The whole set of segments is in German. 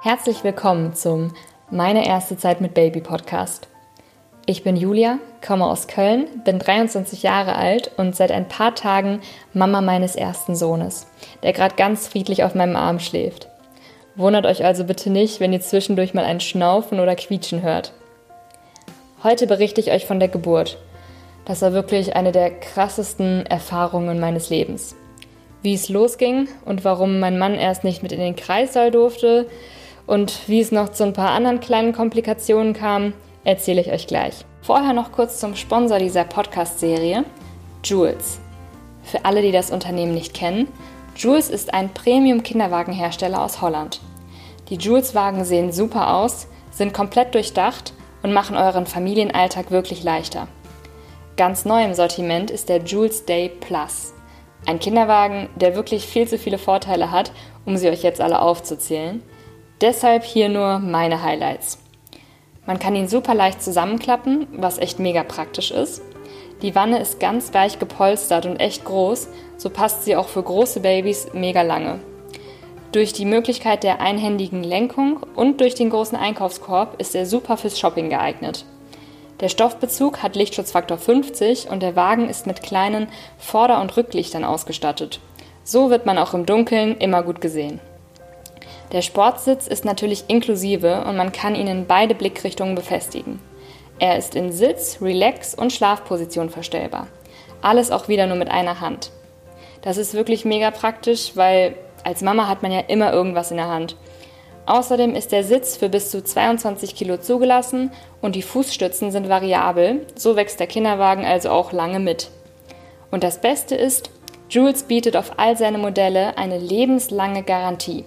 Herzlich willkommen zum Meine erste Zeit mit Baby Podcast. Ich bin Julia, komme aus Köln, bin 23 Jahre alt und seit ein paar Tagen Mama meines ersten Sohnes, der gerade ganz friedlich auf meinem Arm schläft. Wundert euch also bitte nicht, wenn ihr zwischendurch mal ein Schnaufen oder Quietschen hört. Heute berichte ich euch von der Geburt. Das war wirklich eine der krassesten Erfahrungen meines Lebens. Wie es losging und warum mein Mann erst nicht mit in den Kreissaal durfte und wie es noch zu ein paar anderen kleinen Komplikationen kam, erzähle ich euch gleich. Vorher noch kurz zum Sponsor dieser Podcast-Serie, Jules. Für alle, die das Unternehmen nicht kennen, Jules ist ein Premium-Kinderwagenhersteller aus Holland. Die Jules-Wagen sehen super aus, sind komplett durchdacht und machen euren Familienalltag wirklich leichter. Ganz neu im Sortiment ist der Jules Day Plus. Ein Kinderwagen, der wirklich viel zu viele Vorteile hat, um sie euch jetzt alle aufzuzählen. Deshalb hier nur meine Highlights. Man kann ihn super leicht zusammenklappen, was echt mega praktisch ist. Die Wanne ist ganz weich gepolstert und echt groß, so passt sie auch für große Babys mega lange. Durch die Möglichkeit der einhändigen Lenkung und durch den großen Einkaufskorb ist er super fürs Shopping geeignet. Der Stoffbezug hat Lichtschutzfaktor 50 und der Wagen ist mit kleinen Vorder- und Rücklichtern ausgestattet. So wird man auch im Dunkeln immer gut gesehen. Der Sportsitz ist natürlich inklusive und man kann ihn in beide Blickrichtungen befestigen. Er ist in Sitz, Relax und Schlafposition verstellbar. Alles auch wieder nur mit einer Hand. Das ist wirklich mega praktisch, weil als Mama hat man ja immer irgendwas in der Hand. Außerdem ist der Sitz für bis zu 22 Kilo zugelassen und die Fußstützen sind variabel, so wächst der Kinderwagen also auch lange mit. Und das Beste ist, Jules bietet auf all seine Modelle eine lebenslange Garantie.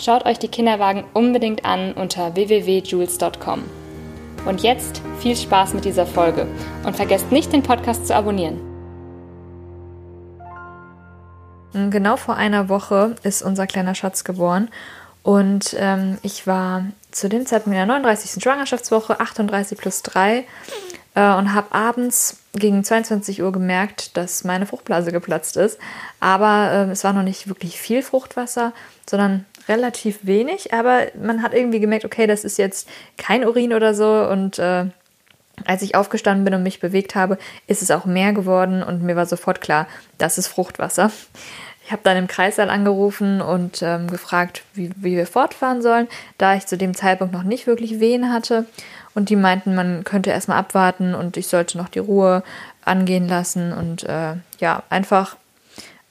Schaut euch die Kinderwagen unbedingt an unter www.jules.com. Und jetzt viel Spaß mit dieser Folge und vergesst nicht, den Podcast zu abonnieren. Genau vor einer Woche ist unser kleiner Schatz geboren und ähm, ich war zu dem Zeitpunkt in der 39. Schwangerschaftswoche, 38 plus 3 äh, und habe abends gegen 22 Uhr gemerkt, dass meine Fruchtblase geplatzt ist. Aber äh, es war noch nicht wirklich viel Fruchtwasser, sondern relativ wenig. Aber man hat irgendwie gemerkt, okay, das ist jetzt kein Urin oder so. Und äh, als ich aufgestanden bin und mich bewegt habe, ist es auch mehr geworden und mir war sofort klar, das ist Fruchtwasser. Ich habe dann im Kreissaal angerufen und ähm, gefragt, wie, wie wir fortfahren sollen, da ich zu dem Zeitpunkt noch nicht wirklich Wehen hatte. Und die meinten, man könnte erstmal abwarten und ich sollte noch die Ruhe angehen lassen und äh, ja, einfach,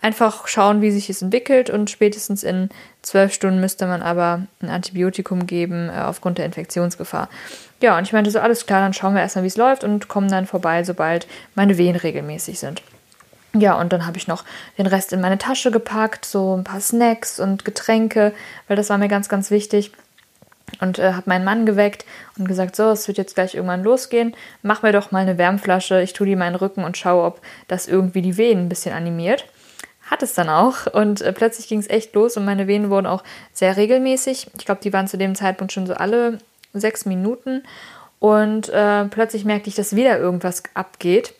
einfach schauen, wie sich es entwickelt. Und spätestens in zwölf Stunden müsste man aber ein Antibiotikum geben äh, aufgrund der Infektionsgefahr. Ja, und ich meinte so, alles klar, dann schauen wir erstmal, wie es läuft und kommen dann vorbei, sobald meine Wehen regelmäßig sind. Ja, und dann habe ich noch den Rest in meine Tasche gepackt, so ein paar Snacks und Getränke, weil das war mir ganz, ganz wichtig. Und äh, habe meinen Mann geweckt und gesagt, so, es wird jetzt gleich irgendwann losgehen. Mach mir doch mal eine Wärmflasche, ich tue die in meinen Rücken und schaue, ob das irgendwie die Wehen ein bisschen animiert. Hat es dann auch und äh, plötzlich ging es echt los und meine Wehen wurden auch sehr regelmäßig. Ich glaube, die waren zu dem Zeitpunkt schon so alle sechs Minuten und äh, plötzlich merkte ich, dass wieder irgendwas abgeht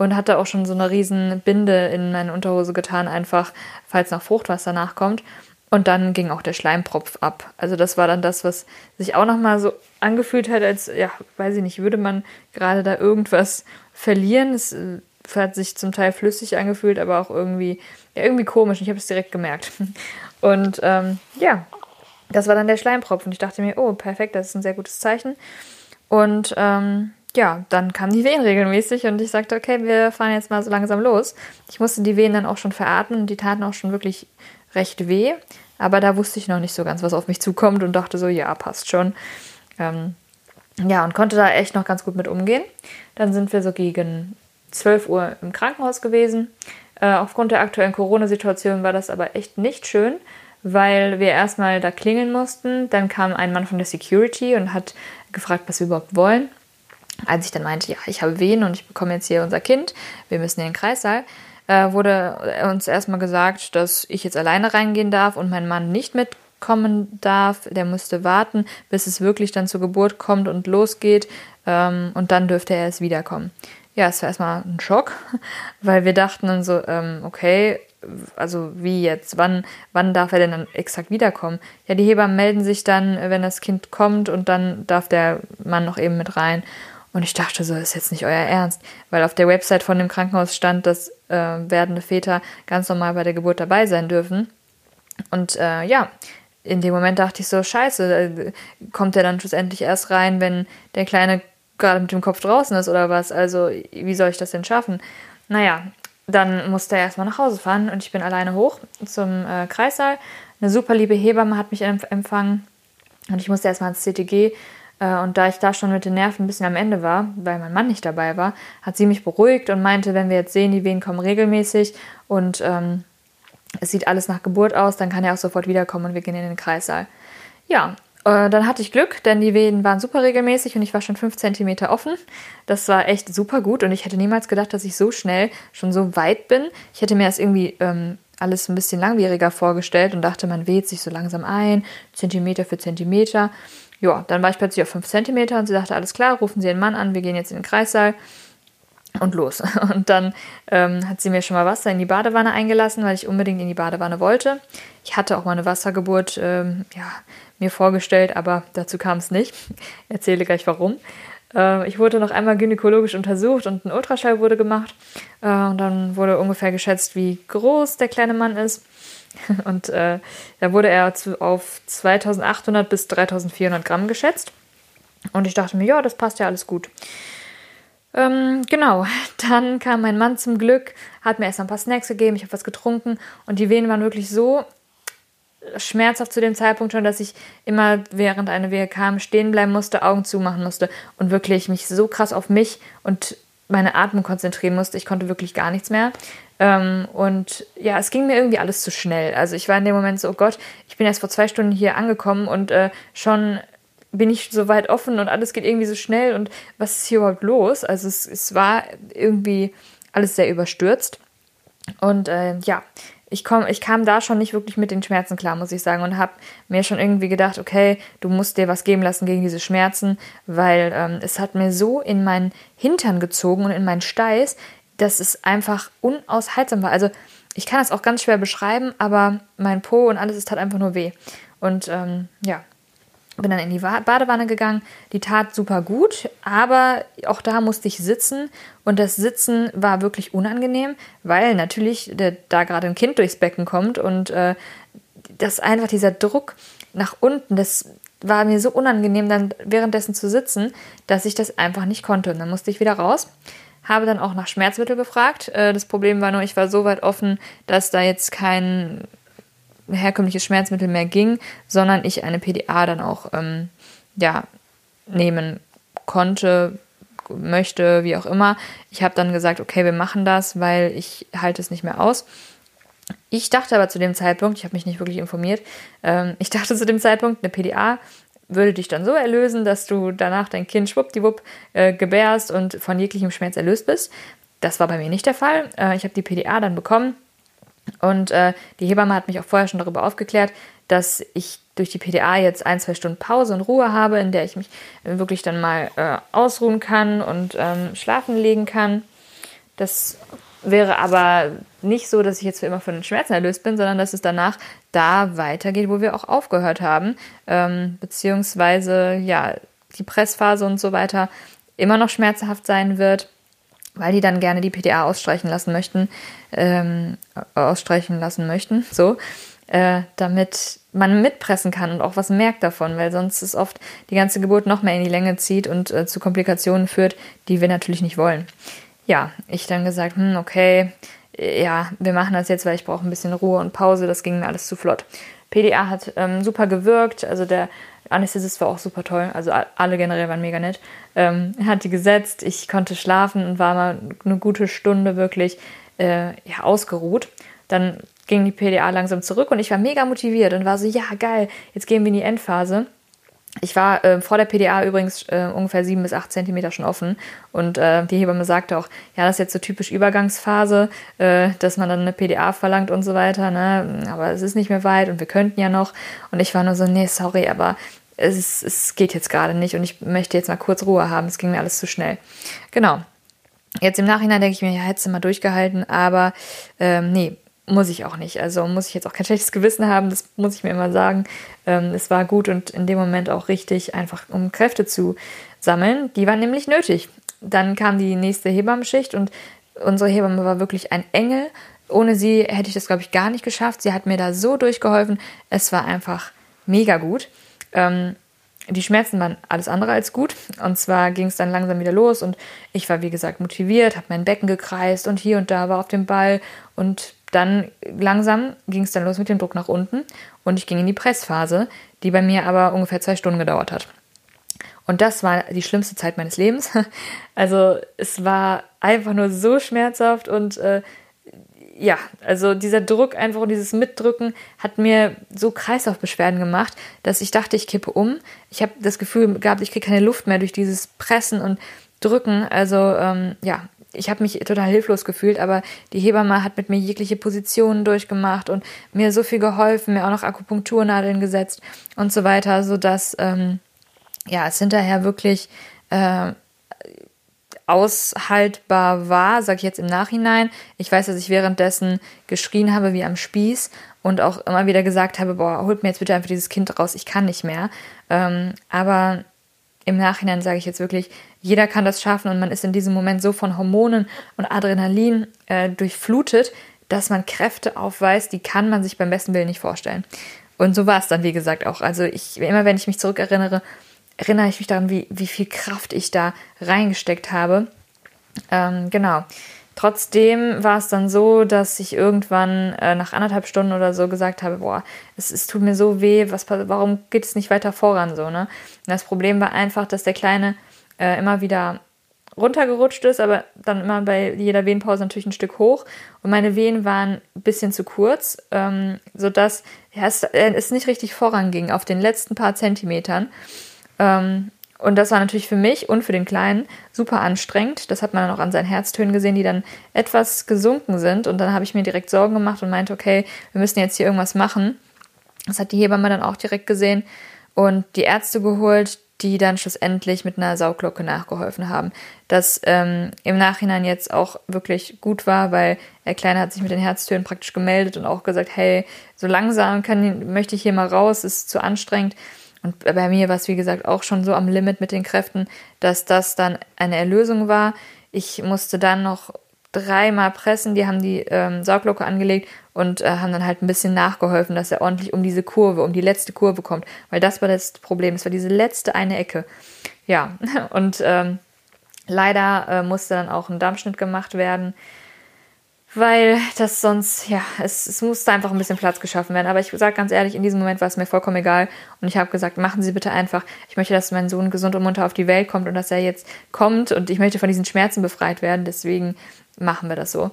und hatte auch schon so eine riesen Binde in meine Unterhose getan, einfach falls noch Fruchtwasser nachkommt. Und dann ging auch der Schleimpropf ab. Also das war dann das, was sich auch nochmal so angefühlt hat, als, ja, weiß ich nicht, würde man gerade da irgendwas verlieren. Es äh, hat sich zum Teil flüssig angefühlt, aber auch irgendwie, ja, irgendwie komisch. Ich habe es direkt gemerkt. Und ähm, ja, das war dann der Schleimpropf. Und ich dachte mir, oh, perfekt, das ist ein sehr gutes Zeichen. Und ähm, ja, dann kamen die Wehen regelmäßig und ich sagte, okay, wir fahren jetzt mal so langsam los. Ich musste die Wehen dann auch schon veratmen und die taten auch schon wirklich recht weh. Aber da wusste ich noch nicht so ganz, was auf mich zukommt und dachte so, ja, passt schon. Ähm, ja, und konnte da echt noch ganz gut mit umgehen. Dann sind wir so gegen 12 Uhr im Krankenhaus gewesen. Äh, aufgrund der aktuellen Corona-Situation war das aber echt nicht schön, weil wir erstmal da klingeln mussten. Dann kam ein Mann von der Security und hat gefragt, was wir überhaupt wollen. Als ich dann meinte, ja, ich habe Wehen und ich bekomme jetzt hier unser Kind, wir müssen in den Kreissaal, äh, wurde uns erstmal gesagt, dass ich jetzt alleine reingehen darf und mein Mann nicht mitkommen darf. Der musste warten, bis es wirklich dann zur Geburt kommt und losgeht ähm, und dann dürfte er erst wiederkommen. Ja, es war erstmal ein Schock, weil wir dachten dann so, ähm, okay, also wie jetzt, wann, wann darf er denn dann exakt wiederkommen? Ja, die Hebammen melden sich dann, wenn das Kind kommt und dann darf der Mann noch eben mit rein. Und ich dachte so, ist jetzt nicht euer Ernst, weil auf der Website von dem Krankenhaus stand, dass äh, werdende Väter ganz normal bei der Geburt dabei sein dürfen. Und äh, ja, in dem Moment dachte ich so, scheiße, äh, kommt der dann schlussendlich erst rein, wenn der Kleine gerade mit dem Kopf draußen ist oder was? Also, wie soll ich das denn schaffen? Naja, dann musste er erstmal nach Hause fahren und ich bin alleine hoch zum äh, Kreissaal. Eine super liebe Hebamme hat mich empfangen und ich musste erstmal ins CTG. Äh, und da ich da schon mit den Nerven ein bisschen am Ende war, weil mein Mann nicht dabei war, hat sie mich beruhigt und meinte, wenn wir jetzt sehen, die Wehen kommen regelmäßig und ähm, es sieht alles nach Geburt aus, dann kann er auch sofort wiederkommen und wir gehen in den Kreissaal. Ja, äh, dann hatte ich Glück, denn die Wehen waren super regelmäßig und ich war schon fünf Zentimeter offen. Das war echt super gut und ich hätte niemals gedacht, dass ich so schnell schon so weit bin. Ich hätte mir das irgendwie ähm, alles ein bisschen langwieriger vorgestellt und dachte, man weht sich so langsam ein, Zentimeter für Zentimeter. Ja, dann war ich plötzlich auf fünf Zentimeter und sie sagte, alles klar, rufen Sie den Mann an, wir gehen jetzt in den Kreissaal und los. Und dann ähm, hat sie mir schon mal Wasser in die Badewanne eingelassen, weil ich unbedingt in die Badewanne wollte. Ich hatte auch mal eine Wassergeburt ähm, ja, mir vorgestellt, aber dazu kam es nicht. Erzähle gleich warum. Äh, ich wurde noch einmal gynäkologisch untersucht und ein Ultraschall wurde gemacht. Äh, und dann wurde ungefähr geschätzt, wie groß der kleine Mann ist. Und äh, da wurde er zu, auf 2800 bis 3400 Gramm geschätzt. Und ich dachte mir, ja, das passt ja alles gut. Ähm, genau, dann kam mein Mann zum Glück, hat mir erst ein paar Snacks gegeben, ich habe was getrunken und die Wehen waren wirklich so schmerzhaft zu dem Zeitpunkt schon, dass ich immer während eine Wehe kam stehen bleiben musste, Augen zumachen musste und wirklich mich so krass auf mich und meine Atmung konzentrieren musste. Ich konnte wirklich gar nichts mehr. Ähm, und ja, es ging mir irgendwie alles zu schnell. Also ich war in dem Moment so, oh Gott, ich bin erst vor zwei Stunden hier angekommen und äh, schon bin ich so weit offen und alles geht irgendwie so schnell und was ist hier überhaupt los? Also es, es war irgendwie alles sehr überstürzt. Und äh, ja, ich, komm, ich kam da schon nicht wirklich mit den Schmerzen klar, muss ich sagen, und habe mir schon irgendwie gedacht, okay, du musst dir was geben lassen gegen diese Schmerzen, weil ähm, es hat mir so in meinen Hintern gezogen und in meinen Steiß, dass es einfach unaushaltsam war. Also ich kann das auch ganz schwer beschreiben, aber mein Po und alles, es tat einfach nur weh. Und ähm, ja, bin dann in die Badewanne gegangen. Die tat super gut, aber auch da musste ich sitzen und das Sitzen war wirklich unangenehm, weil natürlich da gerade ein Kind durchs Becken kommt und äh, das einfach dieser Druck nach unten, das war mir so unangenehm, dann währenddessen zu sitzen, dass ich das einfach nicht konnte. Und dann musste ich wieder raus. Habe dann auch nach Schmerzmittel gefragt. Äh, das Problem war nur, ich war so weit offen, dass da jetzt kein herkömmliches Schmerzmittel mehr ging, sondern ich eine PDA dann auch ähm, ja, nehmen konnte, möchte, wie auch immer. Ich habe dann gesagt, okay, wir machen das, weil ich halte es nicht mehr aus. Ich dachte aber zu dem Zeitpunkt, ich habe mich nicht wirklich informiert, ähm, ich dachte zu dem Zeitpunkt, eine PDA würde dich dann so erlösen, dass du danach dein Kind schwuppdiwupp äh, gebärst und von jeglichem Schmerz erlöst bist. Das war bei mir nicht der Fall. Äh, ich habe die PDA dann bekommen und äh, die Hebamme hat mich auch vorher schon darüber aufgeklärt, dass ich durch die PDA jetzt ein, zwei Stunden Pause und Ruhe habe, in der ich mich wirklich dann mal äh, ausruhen kann und ähm, schlafen legen kann. Das wäre aber nicht so, dass ich jetzt für immer von den Schmerzen erlöst bin, sondern dass es danach da weitergeht, wo wir auch aufgehört haben. Ähm, beziehungsweise, ja, die Pressphase und so weiter immer noch schmerzhaft sein wird weil die dann gerne die PDA ausstreichen lassen möchten, ähm, ausstreichen lassen möchten, so, äh, damit man mitpressen kann und auch was merkt davon, weil sonst es oft die ganze Geburt noch mehr in die Länge zieht und äh, zu Komplikationen führt, die wir natürlich nicht wollen. Ja, ich dann gesagt, hm, okay, ja, wir machen das jetzt, weil ich brauche ein bisschen Ruhe und Pause, das ging mir alles zu flott. PDA hat ähm, super gewirkt, also der Anästhesist war auch super toll, also alle generell waren mega nett. Ähm, hat die gesetzt, ich konnte schlafen und war mal eine gute Stunde wirklich äh, ja, ausgeruht. Dann ging die PDA langsam zurück und ich war mega motiviert und war so, ja geil, jetzt gehen wir in die Endphase. Ich war äh, vor der PDA übrigens äh, ungefähr sieben bis acht Zentimeter schon offen und äh, die Hebamme sagte auch, ja, das ist jetzt so typisch Übergangsphase, äh, dass man dann eine PDA verlangt und so weiter, ne? aber es ist nicht mehr weit und wir könnten ja noch. Und ich war nur so, nee, sorry, aber es, es geht jetzt gerade nicht und ich möchte jetzt mal kurz Ruhe haben, es ging mir alles zu schnell. Genau. Jetzt im Nachhinein denke ich mir, ja, hättest du mal durchgehalten, aber ähm, nee, muss ich auch nicht. Also muss ich jetzt auch kein schlechtes Gewissen haben, das muss ich mir immer sagen. Ähm, es war gut und in dem Moment auch richtig, einfach um Kräfte zu sammeln. Die waren nämlich nötig. Dann kam die nächste Hebammenschicht und unsere Hebamme war wirklich ein Engel. Ohne sie hätte ich das, glaube ich, gar nicht geschafft. Sie hat mir da so durchgeholfen. Es war einfach mega gut. Ähm, die Schmerzen waren alles andere als gut. Und zwar ging es dann langsam wieder los und ich war, wie gesagt, motiviert, habe mein Becken gekreist und hier und da war auf dem Ball. Und dann langsam ging es dann los mit dem Druck nach unten und ich ging in die Pressphase, die bei mir aber ungefähr zwei Stunden gedauert hat. Und das war die schlimmste Zeit meines Lebens. Also es war einfach nur so schmerzhaft und äh, ja, also dieser Druck einfach und dieses Mitdrücken hat mir so Kreislaufbeschwerden gemacht, dass ich dachte, ich kippe um. Ich habe das Gefühl gehabt, ich kriege keine Luft mehr durch dieses Pressen und Drücken. Also ähm, ja, ich habe mich total hilflos gefühlt, aber die Hebamme hat mit mir jegliche Positionen durchgemacht und mir so viel geholfen, mir auch noch Akupunkturnadeln gesetzt und so weiter, sodass ähm, ja, es hinterher wirklich äh, aushaltbar war, sage ich jetzt im Nachhinein. Ich weiß, dass ich währenddessen geschrien habe wie am Spieß und auch immer wieder gesagt habe, boah, holt mir jetzt bitte einfach dieses Kind raus, ich kann nicht mehr. Ähm, aber im Nachhinein sage ich jetzt wirklich, jeder kann das schaffen und man ist in diesem Moment so von Hormonen und Adrenalin äh, durchflutet, dass man Kräfte aufweist, die kann man sich beim besten Willen nicht vorstellen. Und so war es dann, wie gesagt, auch. Also ich, immer wenn ich mich zurückerinnere, erinnere ich mich daran, wie, wie viel Kraft ich da reingesteckt habe. Ähm, genau. Trotzdem war es dann so, dass ich irgendwann äh, nach anderthalb Stunden oder so gesagt habe, boah, es, es tut mir so weh, was, warum geht es nicht weiter voran so, ne? Das Problem war einfach, dass der Kleine äh, immer wieder runtergerutscht ist, aber dann immer bei jeder Wehenpause natürlich ein Stück hoch. Und meine Wehen waren ein bisschen zu kurz, ähm, sodass ja, es, äh, es nicht richtig voranging auf den letzten paar Zentimetern. Ähm, und das war natürlich für mich und für den Kleinen super anstrengend. Das hat man dann auch an seinen Herztönen gesehen, die dann etwas gesunken sind. Und dann habe ich mir direkt Sorgen gemacht und meinte, okay, wir müssen jetzt hier irgendwas machen. Das hat die Hebamme dann auch direkt gesehen und die Ärzte geholt, die dann schlussendlich mit einer Sauglocke nachgeholfen haben. Das ähm, im Nachhinein jetzt auch wirklich gut war, weil der Kleine hat sich mit den Herztönen praktisch gemeldet und auch gesagt, hey, so langsam kann, möchte ich hier mal raus, ist zu anstrengend. Und bei mir war es, wie gesagt, auch schon so am Limit mit den Kräften, dass das dann eine Erlösung war. Ich musste dann noch dreimal pressen, die haben die ähm, Sauglocke angelegt und äh, haben dann halt ein bisschen nachgeholfen, dass er ordentlich um diese Kurve, um die letzte Kurve kommt. Weil das war das Problem, es war diese letzte eine Ecke. Ja, und ähm, leider äh, musste dann auch ein Dampfschnitt gemacht werden weil das sonst, ja, es, es musste einfach ein bisschen Platz geschaffen werden. Aber ich sage ganz ehrlich, in diesem Moment war es mir vollkommen egal. Und ich habe gesagt, machen Sie bitte einfach. Ich möchte, dass mein Sohn gesund und munter auf die Welt kommt und dass er jetzt kommt und ich möchte von diesen Schmerzen befreit werden. Deswegen machen wir das so.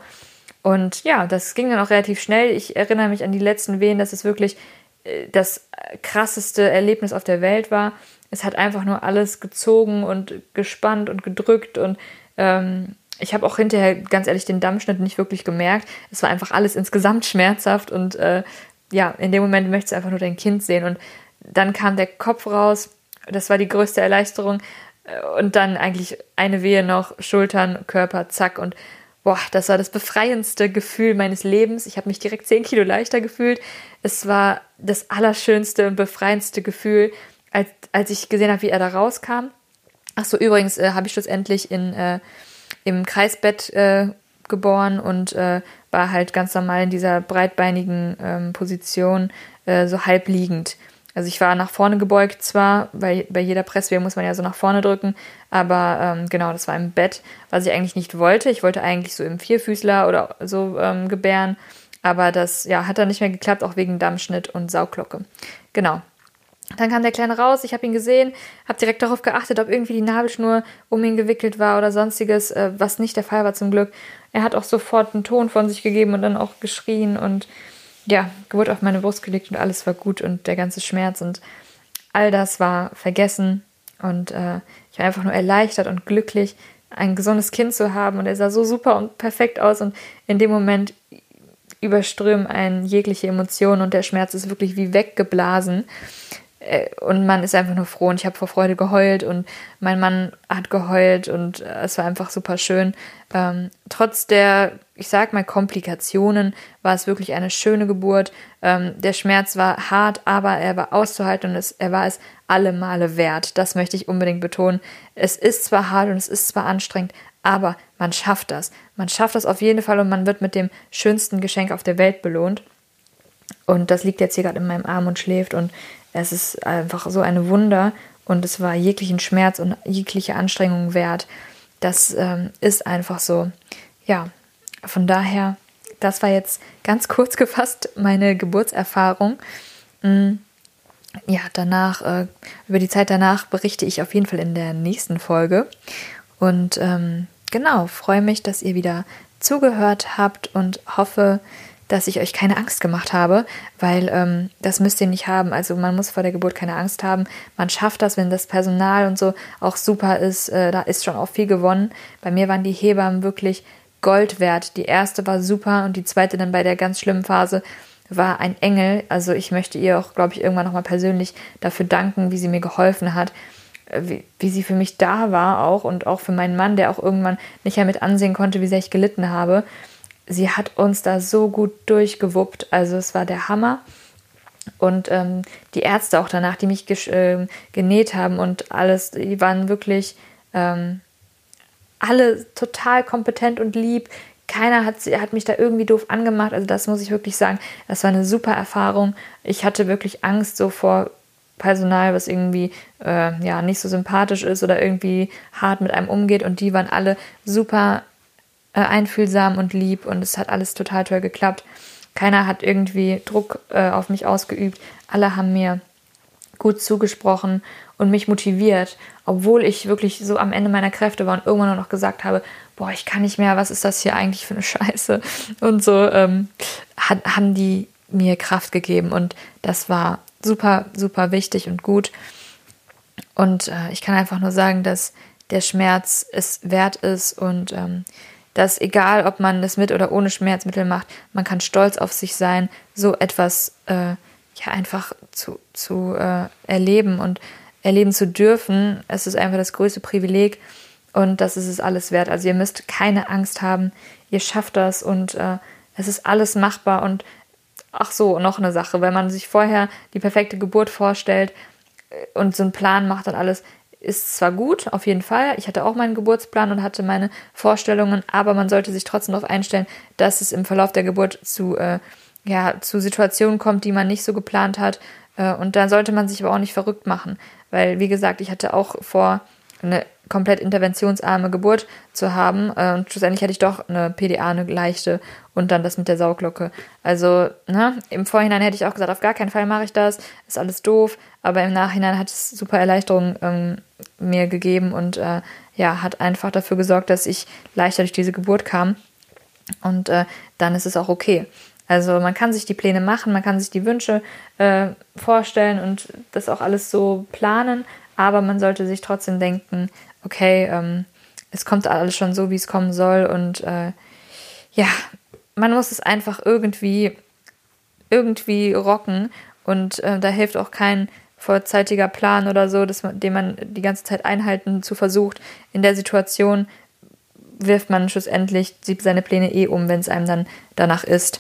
Und ja, das ging dann auch relativ schnell. Ich erinnere mich an die letzten Wehen, dass es wirklich äh, das krasseste Erlebnis auf der Welt war. Es hat einfach nur alles gezogen und gespannt und gedrückt und ähm, ich habe auch hinterher ganz ehrlich den Dammschnitt nicht wirklich gemerkt. Es war einfach alles insgesamt schmerzhaft und äh, ja, in dem Moment möchtest du einfach nur dein Kind sehen. Und dann kam der Kopf raus. Das war die größte Erleichterung. Äh, und dann eigentlich eine Wehe noch, Schultern, Körper, zack. Und boah, das war das befreiendste Gefühl meines Lebens. Ich habe mich direkt 10 Kilo leichter gefühlt. Es war das allerschönste und befreiendste Gefühl, als, als ich gesehen habe, wie er da rauskam. Ach so, übrigens äh, habe ich schlussendlich in äh, im Kreisbett äh, geboren und äh, war halt ganz normal in dieser breitbeinigen ähm, Position, äh, so halb liegend. Also ich war nach vorne gebeugt zwar, weil bei jeder Presswehr muss man ja so nach vorne drücken, aber ähm, genau, das war im Bett, was ich eigentlich nicht wollte. Ich wollte eigentlich so im Vierfüßler oder so ähm, gebären, aber das ja, hat dann nicht mehr geklappt, auch wegen Dammschnitt und Sauglocke. Genau, dann kam der Kleine raus, ich habe ihn gesehen, habe direkt darauf geachtet, ob irgendwie die Nabelschnur um ihn gewickelt war oder sonstiges, äh, was nicht der Fall war zum Glück. Er hat auch sofort einen Ton von sich gegeben und dann auch geschrien und ja, wurde auf meine Brust gelegt und alles war gut und der ganze Schmerz und all das war vergessen und äh, ich war einfach nur erleichtert und glücklich, ein gesundes Kind zu haben und er sah so super und perfekt aus und in dem Moment überströmen einen jegliche Emotionen und der Schmerz ist wirklich wie weggeblasen und man ist einfach nur froh und ich habe vor Freude geheult und mein Mann hat geheult und äh, es war einfach super schön. Ähm, trotz der, ich sag mal, Komplikationen war es wirklich eine schöne Geburt. Ähm, der Schmerz war hart, aber er war auszuhalten und es, er war es alle Male wert. Das möchte ich unbedingt betonen. Es ist zwar hart und es ist zwar anstrengend, aber man schafft das. Man schafft das auf jeden Fall und man wird mit dem schönsten Geschenk auf der Welt belohnt. Und das liegt jetzt hier gerade in meinem Arm und schläft und es ist einfach so ein Wunder und es war jeglichen Schmerz und jegliche Anstrengung wert. Das ähm, ist einfach so. Ja, von daher, das war jetzt ganz kurz gefasst meine Geburtserfahrung. Mhm. Ja, danach, äh, über die Zeit danach berichte ich auf jeden Fall in der nächsten Folge. Und ähm, genau, freue mich, dass ihr wieder zugehört habt und hoffe, dass ich euch keine Angst gemacht habe, weil ähm, das müsst ihr nicht haben. Also man muss vor der Geburt keine Angst haben. Man schafft das, wenn das Personal und so auch super ist. Äh, da ist schon auch viel gewonnen. Bei mir waren die Hebammen wirklich Gold wert. Die erste war super und die zweite dann bei der ganz schlimmen Phase war ein Engel. Also ich möchte ihr auch, glaube ich, irgendwann nochmal persönlich dafür danken, wie sie mir geholfen hat. Äh, wie, wie sie für mich da war auch und auch für meinen Mann, der auch irgendwann nicht mehr mit ansehen konnte, wie sehr ich gelitten habe sie hat uns da so gut durchgewuppt. Also es war der Hammer. Und ähm, die Ärzte auch danach, die mich äh, genäht haben und alles, die waren wirklich ähm, alle total kompetent und lieb. Keiner hat, hat mich da irgendwie doof angemacht. Also das muss ich wirklich sagen. Das war eine super Erfahrung. Ich hatte wirklich Angst so vor Personal, was irgendwie äh, ja nicht so sympathisch ist oder irgendwie hart mit einem umgeht. Und die waren alle super äh, einfühlsam und lieb und es hat alles total toll geklappt. Keiner hat irgendwie Druck äh, auf mich ausgeübt. Alle haben mir gut zugesprochen und mich motiviert, obwohl ich wirklich so am Ende meiner Kräfte war und irgendwann noch gesagt habe, boah, ich kann nicht mehr, was ist das hier eigentlich für eine Scheiße? Und so ähm, hat, haben die mir Kraft gegeben und das war super, super wichtig und gut. Und äh, ich kann einfach nur sagen, dass der Schmerz es wert ist und ähm, dass egal, ob man das mit oder ohne Schmerzmittel macht, man kann stolz auf sich sein, so etwas äh, ja einfach zu, zu äh, erleben und erleben zu dürfen. Es ist einfach das größte Privileg und das ist es alles wert. Also ihr müsst keine Angst haben, ihr schafft das und äh, es ist alles machbar und ach so, noch eine Sache, wenn man sich vorher die perfekte Geburt vorstellt äh, und so einen Plan macht und alles, ist zwar gut, auf jeden Fall. Ich hatte auch meinen Geburtsplan und hatte meine Vorstellungen, aber man sollte sich trotzdem darauf einstellen, dass es im Verlauf der Geburt zu, äh, ja, zu Situationen kommt, die man nicht so geplant hat. Äh, und da sollte man sich aber auch nicht verrückt machen, weil, wie gesagt, ich hatte auch vor, eine komplett interventionsarme Geburt zu haben. Äh, und schlussendlich hatte ich doch eine PDA, eine leichte und dann das mit der Sauglocke. Also ne, im Vorhinein hätte ich auch gesagt, auf gar keinen Fall mache ich das, ist alles doof. Aber im Nachhinein hat es super Erleichterung ähm, mir gegeben und äh, ja, hat einfach dafür gesorgt, dass ich leichter durch diese Geburt kam. Und äh, dann ist es auch okay. Also man kann sich die Pläne machen, man kann sich die Wünsche äh, vorstellen und das auch alles so planen, aber man sollte sich trotzdem denken, okay, ähm, es kommt alles schon so, wie es kommen soll und äh, ja, man muss es einfach irgendwie, irgendwie rocken und äh, da hilft auch kein vorzeitiger Plan oder so, dass man, den man die ganze Zeit einhalten zu versucht. In der Situation wirft man schlussendlich seine Pläne eh um, wenn es einem dann danach ist.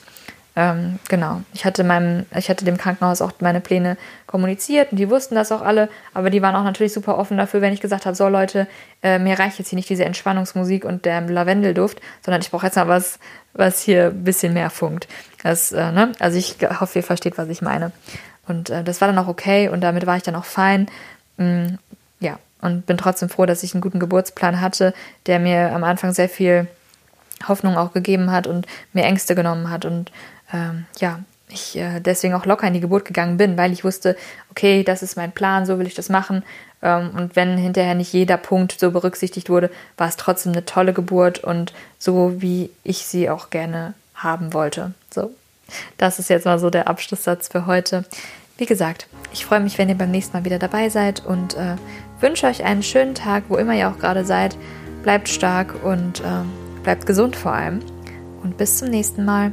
Ähm, genau. Ich hatte meinem, ich hatte dem Krankenhaus auch meine Pläne kommuniziert und die wussten das auch alle, aber die waren auch natürlich super offen dafür, wenn ich gesagt habe, so Leute, äh, mir reicht jetzt hier nicht diese Entspannungsmusik und der Lavendelduft, sondern ich brauche jetzt mal was, was hier ein bisschen mehr funkt. Das, äh, ne? Also ich hoffe, ihr versteht, was ich meine. Und äh, das war dann auch okay und damit war ich dann auch fein. Mm, ja, und bin trotzdem froh, dass ich einen guten Geburtsplan hatte, der mir am Anfang sehr viel Hoffnung auch gegeben hat und mir Ängste genommen hat und ähm, ja, ich äh, deswegen auch locker in die Geburt gegangen bin, weil ich wusste, okay, das ist mein Plan, so will ich das machen. Ähm, und wenn hinterher nicht jeder Punkt so berücksichtigt wurde, war es trotzdem eine tolle Geburt und so, wie ich sie auch gerne haben wollte. So, das ist jetzt mal so der Abschlusssatz für heute. Wie gesagt, ich freue mich, wenn ihr beim nächsten Mal wieder dabei seid und äh, wünsche euch einen schönen Tag, wo immer ihr auch gerade seid. Bleibt stark und äh, bleibt gesund vor allem. Und bis zum nächsten Mal.